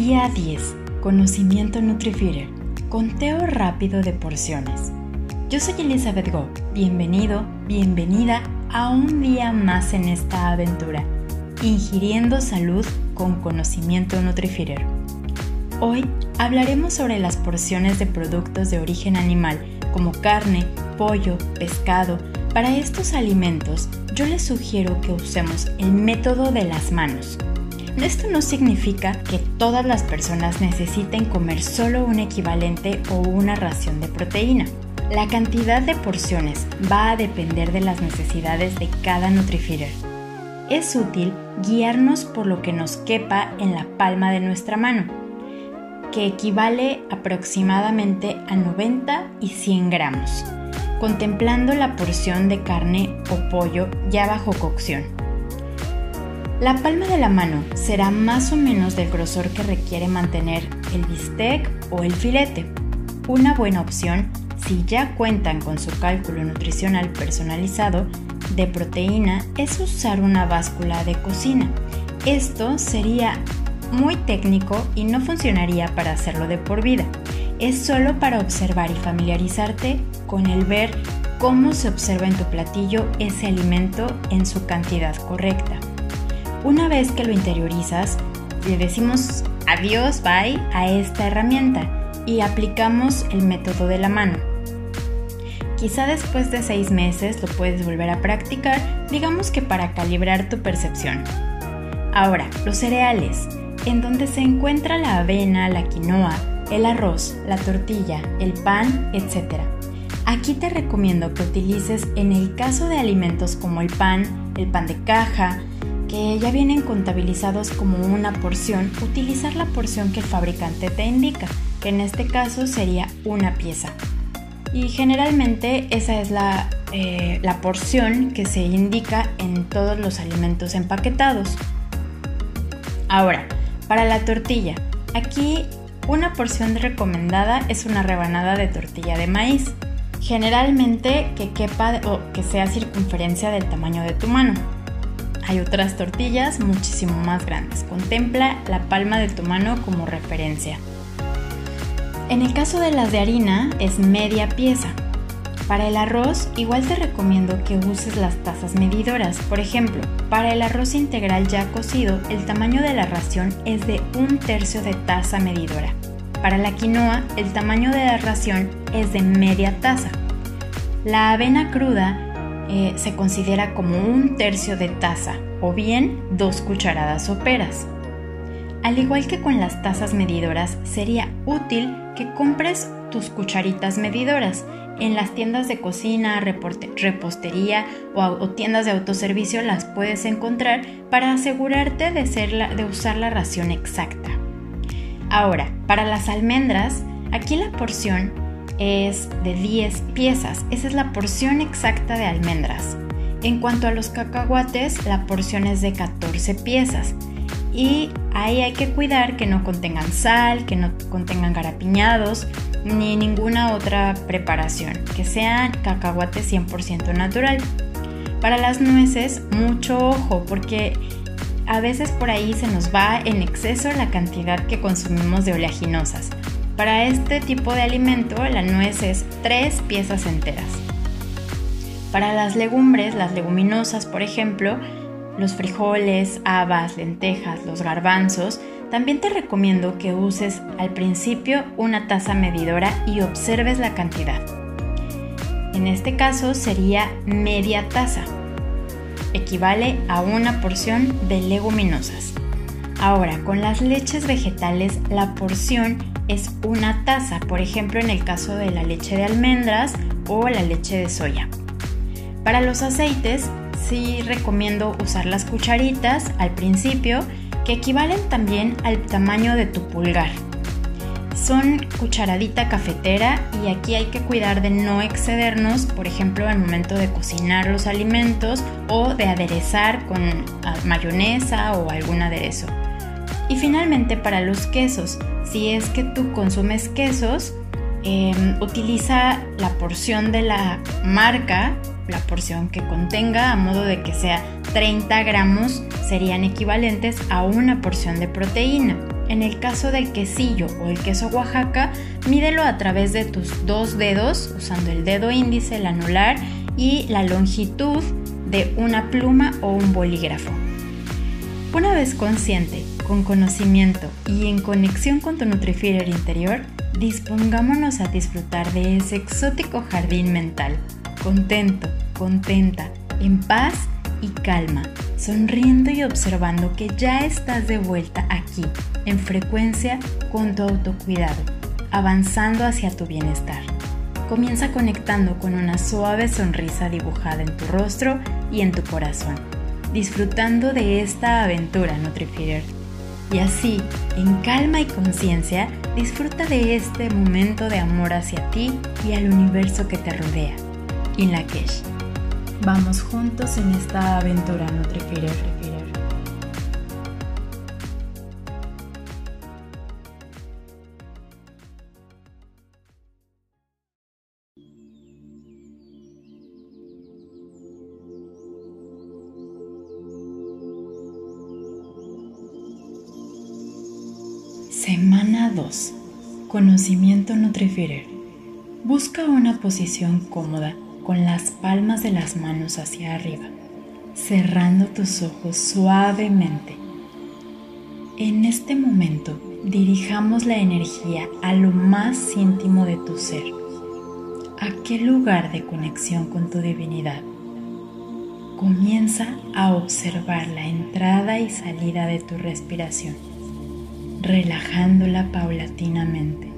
Día 10. Conocimiento Nutrifeeder. Conteo rápido de porciones. Yo soy Elizabeth Go. Bienvenido, bienvenida a un día más en esta aventura. Ingiriendo salud con conocimiento Nutrifeeder. Hoy hablaremos sobre las porciones de productos de origen animal como carne, pollo, pescado. Para estos alimentos yo les sugiero que usemos el método de las manos esto no significa que todas las personas necesiten comer solo un equivalente o una ración de proteína. La cantidad de porciones va a depender de las necesidades de cada Nutrifeeder. Es útil guiarnos por lo que nos quepa en la palma de nuestra mano, que equivale aproximadamente a 90 y 100 gramos, contemplando la porción de carne o pollo ya bajo cocción. La palma de la mano será más o menos del grosor que requiere mantener el bistec o el filete. Una buena opción, si ya cuentan con su cálculo nutricional personalizado de proteína, es usar una báscula de cocina. Esto sería muy técnico y no funcionaría para hacerlo de por vida. Es solo para observar y familiarizarte con el ver cómo se observa en tu platillo ese alimento en su cantidad correcta. Una vez que lo interiorizas, le decimos adiós, bye a esta herramienta y aplicamos el método de la mano. Quizá después de seis meses lo puedes volver a practicar, digamos que para calibrar tu percepción. Ahora, los cereales, en donde se encuentra la avena, la quinoa, el arroz, la tortilla, el pan, etc. Aquí te recomiendo que utilices en el caso de alimentos como el pan, el pan de caja, que ya vienen contabilizados como una porción, utilizar la porción que el fabricante te indica, que en este caso sería una pieza. Y generalmente esa es la, eh, la porción que se indica en todos los alimentos empaquetados. Ahora, para la tortilla, aquí una porción recomendada es una rebanada de tortilla de maíz, generalmente que quepa o que sea circunferencia del tamaño de tu mano. Hay otras tortillas muchísimo más grandes. Contempla la palma de tu mano como referencia. En el caso de las de harina es media pieza. Para el arroz igual te recomiendo que uses las tazas medidoras. Por ejemplo, para el arroz integral ya cocido el tamaño de la ración es de un tercio de taza medidora. Para la quinoa el tamaño de la ración es de media taza. La avena cruda eh, se considera como un tercio de taza o bien dos cucharadas soperas. Al igual que con las tazas medidoras, sería útil que compres tus cucharitas medidoras en las tiendas de cocina, repostería o, tiendas de autoservicio las puedes encontrar para asegurarte de, de usar la ración exacta. Ahora, para las almendras, aquí la porción es de 10 piezas. Esa es la porción exacta de almendras. En cuanto a los cacahuates, la porción es de 14 piezas. Y ahí hay que cuidar que no contengan sal, que no contengan garapiñados, ni ninguna otra preparación, que sean cacahuates 100% natural. Para las nueces, mucho ojo, porque a veces por ahí se nos va en exceso la cantidad que consumimos de oleaginosas. Para este tipo de alimento, la nuez es tres piezas enteras. Para las legumbres, las leguminosas, por ejemplo, los frijoles, habas, lentejas, los garbanzos, también te recomiendo que uses al principio una taza medidora y observes la cantidad. En este caso sería media taza. Equivale a una porción de leguminosas. Ahora, con las leches vegetales, la porción es una taza, por ejemplo en el caso de la leche de almendras o la leche de soya. Para los aceites sí recomiendo usar las cucharitas al principio que equivalen también al tamaño de tu pulgar. Son cucharadita cafetera y aquí hay que cuidar de no excedernos, por ejemplo, al momento de cocinar los alimentos o de aderezar con ah, mayonesa o algún aderezo. Y finalmente para los quesos, si es que tú consumes quesos, em, utiliza la porción de la marca, la porción que contenga, a modo de que sea 30 gramos, serían equivalentes a una porción de proteína. En el caso del quesillo o el queso Oaxaca, mídelo a través de tus dos dedos, usando el dedo índice, el anular y la longitud de una pluma o un bolígrafo. Una vez consciente, con conocimiento y en conexión con tu Nutrifeeder interior, dispongámonos a disfrutar de ese exótico jardín mental, contento, contenta, en paz y calma, sonriendo y observando que ya estás de vuelta aquí, en frecuencia con tu autocuidado, avanzando hacia tu bienestar. Comienza conectando con una suave sonrisa dibujada en tu rostro y en tu corazón, disfrutando de esta aventura Nutrifeeder. Y así, en calma y conciencia, disfruta de este momento de amor hacia ti y al universo que te rodea. In Lakesh. Vamos juntos en esta aventura Nutrifeeder. Semana 2. Conocimiento Nutrifeeder. Busca una posición cómoda con las palmas de las manos hacia arriba, cerrando tus ojos suavemente. En este momento dirijamos la energía a lo más íntimo de tu ser, aquel lugar de conexión con tu divinidad. Comienza a observar la entrada y salida de tu respiración relajándola paulatinamente.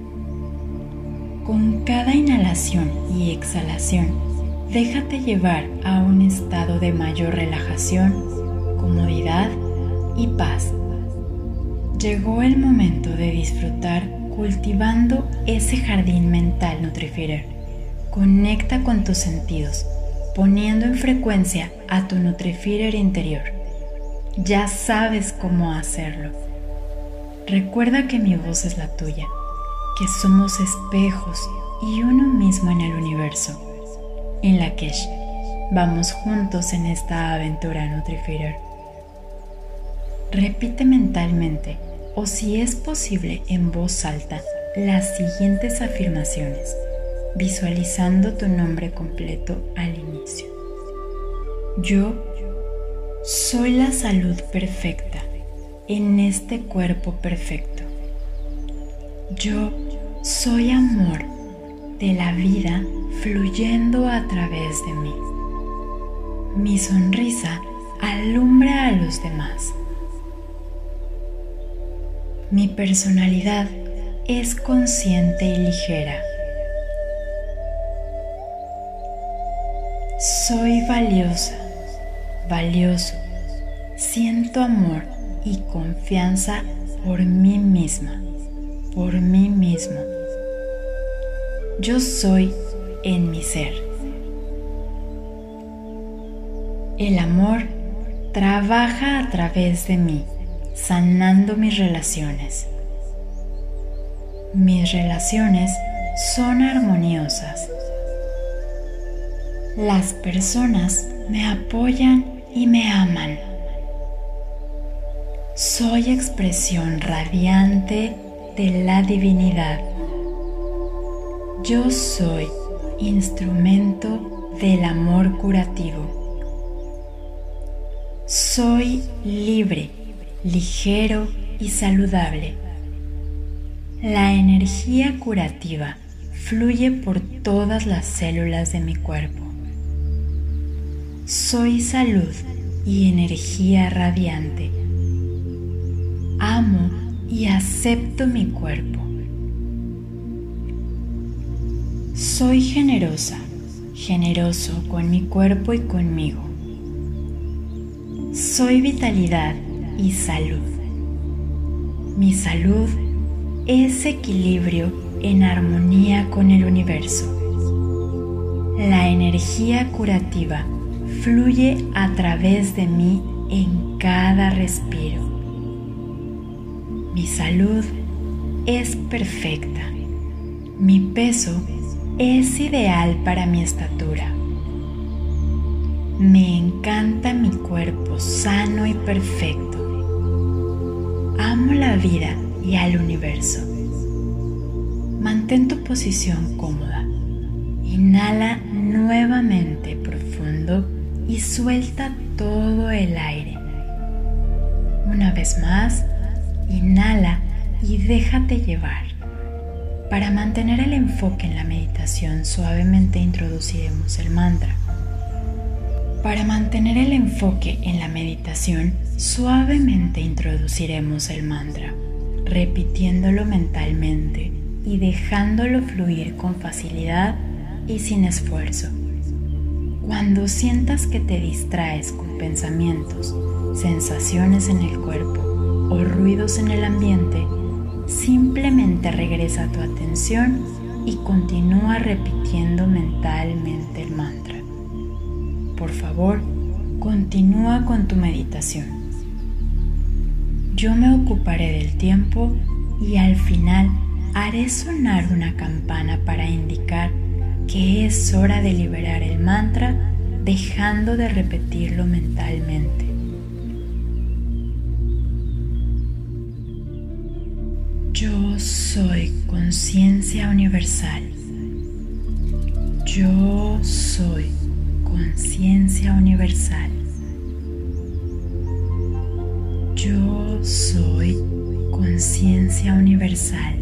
Con cada inhalación y exhalación, déjate llevar a un estado de mayor relajación, comodidad y paz. Llegó el momento de disfrutar cultivando ese jardín mental Nutrifeeder. Conecta con tus sentidos, poniendo en frecuencia a tu Nutrifeeder interior. Ya sabes cómo hacerlo Recuerda que mi voz es la tuya, que somos espejos y uno mismo en el universo. En la que vamos juntos en esta aventura Nutrifeeder. Repite mentalmente o si es posible en voz alta las siguientes afirmaciones, visualizando tu nombre completo al inicio. Yo soy la salud perfecta en este cuerpo perfecto. Yo soy amor de la vida fluyendo a través de mí. Mi sonrisa alumbra a los demás. Mi personalidad es consciente y ligera. Soy valiosa, valioso. Siento amor y confianza por mí misma, por mí mismo. Yo soy en mi ser. El amor trabaja a través de mí, sanando mis relaciones. Mis relaciones son armoniosas. Las personas me apoyan y me aman. Soy expresión radiante de la divinidad. Yo soy instrumento del amor curativo. Soy libre, ligero y saludable. La energía curativa fluye por todas las células de mi cuerpo. Soy salud y energía radiante y acepto mi cuerpo. Soy generosa, generoso con mi cuerpo y conmigo. Soy vitalidad y salud. Mi salud es equilibrio en armonía con el universo. La energía curativa fluye a través de mí en cada respiro. Mi salud es perfecta. Mi peso es ideal para mi estatura. Me encanta mi cuerpo sano y perfecto. Amo la vida y al universo. Mantén tu posición cómoda. Inhala nuevamente profundo y suelta todo el aire. Una vez más, inhala y déjate llevar. Para mantener el enfoque en la meditación, suavemente introduciremos el mantra. Para mantener el enfoque en la meditación, suavemente introduciremos el mantra, repitiéndolo mentalmente y dejándolo fluir con facilidad y sin esfuerzo. Cuando sientas que te distraes con pensamientos, sensaciones en el cuerpo o ruidos en el ambiente, simplemente regresa tu atención y continúa repitiendo mentalmente el mantra. Por favor, continúa con tu meditación. Yo me ocuparé del tiempo y al final haré sonar una campana para indicar que es hora de liberar el mantra dejando de repetirlo mentalmente. Yo soy conciencia universal. Yo soy conciencia universal. Yo soy conciencia universal.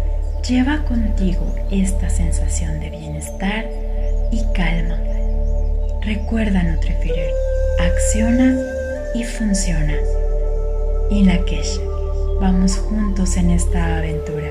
lleva contigo esta sensación de bienestar y calma. Recuerda Nutrifier, acciona y funciona. Y la Kesha, vamos juntos en esta aventura.